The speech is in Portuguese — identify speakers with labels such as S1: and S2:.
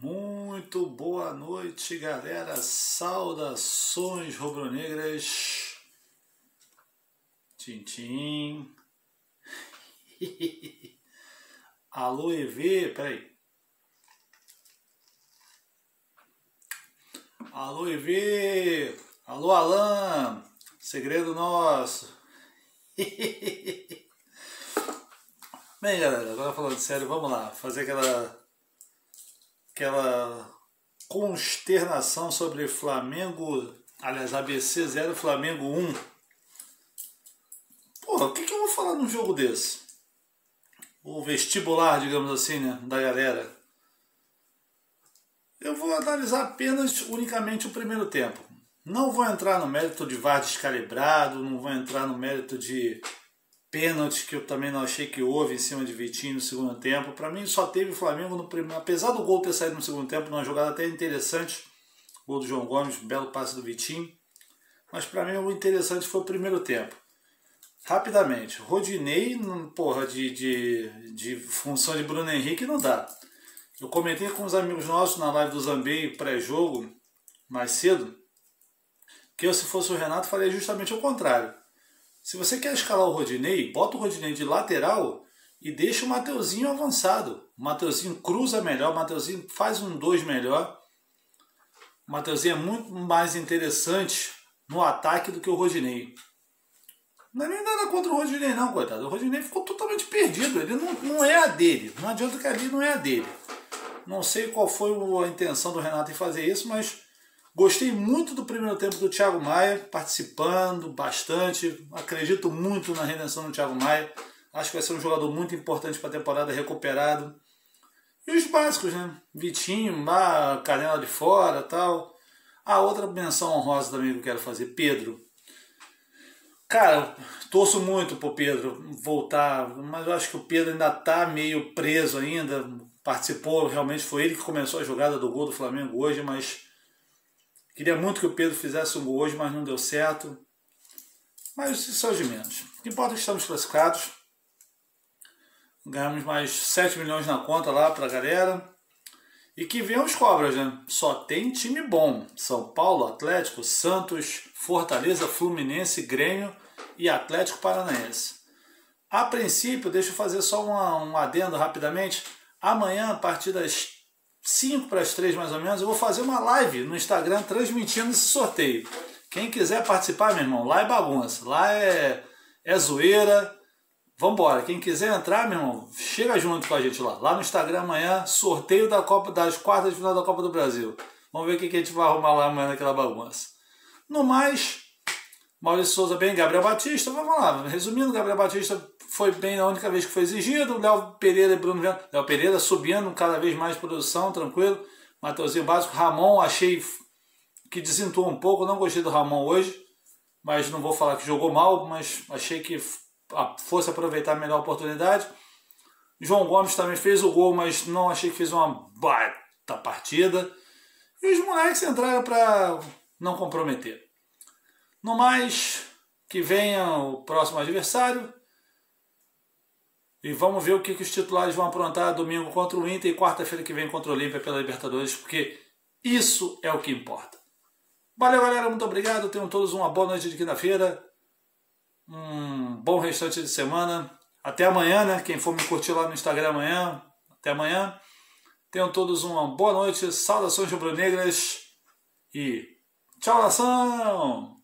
S1: Muito boa noite, galera. Saudações rubro-negras. Tintim. Alô, EV, peraí. Alô, EV. Alô, Alan. Segredo nosso. Bem, galera, agora falando sério, vamos lá, fazer aquela aquela consternação sobre Flamengo, aliás, ABC 0, Flamengo 1. Porra, o que, que eu vou falar num jogo desse? O vestibular, digamos assim, né, da galera. Eu vou analisar apenas, unicamente o primeiro tempo. Não vou entrar no mérito de VAR descalibrado, não vou entrar no mérito de pênalti que eu também não achei que houve em cima de Vitinho no segundo tempo. Para mim só teve o Flamengo no primeiro, apesar do gol ter saído no segundo tempo, numa jogada até interessante, gol do João Gomes, belo passe do Vitinho. Mas para mim o interessante foi o primeiro tempo. Rapidamente, Rodinei, porra, de, de, de função de Bruno Henrique não dá. Eu comentei com os amigos nossos na live do Zambei pré-jogo, mais cedo, que eu, se fosse o Renato, faria justamente o contrário. Se você quer escalar o Rodinei, bota o Rodinei de lateral e deixa o Mateuzinho avançado. O Mateuzinho cruza melhor, o Mateuzinho faz um 2 melhor. O Mateuzinho é muito mais interessante no ataque do que o Rodinei. Não é nem nada contra o Rodinei, não, coitado. O Rodinei ficou totalmente perdido. Ele não, não é a dele. Não adianta que ali não é a dele. Não sei qual foi a intenção do Renato em fazer isso, mas Gostei muito do primeiro tempo do Thiago Maia, participando bastante. Acredito muito na redenção do Thiago Maia. Acho que vai ser um jogador muito importante para a temporada, recuperado. E os básicos, né? Vitinho, lá, canela de fora tal. A outra menção honrosa também que eu quero fazer, Pedro. Cara, torço muito pro Pedro voltar, mas eu acho que o Pedro ainda tá meio preso ainda. Participou, realmente foi ele que começou a jogada do gol do Flamengo hoje, mas Queria muito que o Pedro fizesse um gol hoje, mas não deu certo. Mas isso é de menos. O que importa é que estamos classificados. Ganhamos mais 7 milhões na conta lá para a galera. E que venham os cobras, né? Só tem time bom. São Paulo, Atlético, Santos, Fortaleza, Fluminense, Grêmio e Atlético Paranaense. A princípio, deixa eu fazer só um adendo rapidamente. Amanhã, a partir das 5 para as 3 mais ou menos, eu vou fazer uma live no Instagram transmitindo esse sorteio. Quem quiser participar, meu irmão, lá é bagunça, lá é, é zoeira. Vambora, quem quiser entrar, meu irmão, chega junto com a gente lá. Lá no Instagram amanhã, sorteio da Copa das quartas de final da Copa do Brasil. Vamos ver o que a gente vai arrumar lá amanhã naquela bagunça. No mais, Maurício Souza bem, Gabriel Batista, vamos lá. Resumindo, Gabriel Batista foi bem a única vez que foi exigido. Léo Pereira e Bruno Viana. Léo Pereira subindo cada vez mais produção, tranquilo. Mateuzinho básico. Ramon, achei que desentuou um pouco. Não gostei do Ramon hoje, mas não vou falar que jogou mal, mas achei que fosse aproveitar melhor oportunidade. João Gomes também fez o gol, mas não achei que fez uma baita partida. E os moleques entraram para não comprometer. No mais, que venha o próximo adversário. E vamos ver o que, que os titulares vão aprontar domingo contra o Inter e quarta-feira que vem contra o Olímpia pela Libertadores, porque isso é o que importa. Valeu, galera. Muito obrigado. Tenham todos uma boa noite de quinta-feira. Um bom restante de semana. Até amanhã, né? Quem for me curtir lá no Instagram amanhã. Até amanhã. Tenham todos uma boa noite. Saudações rubro-negras. E tchau, nação!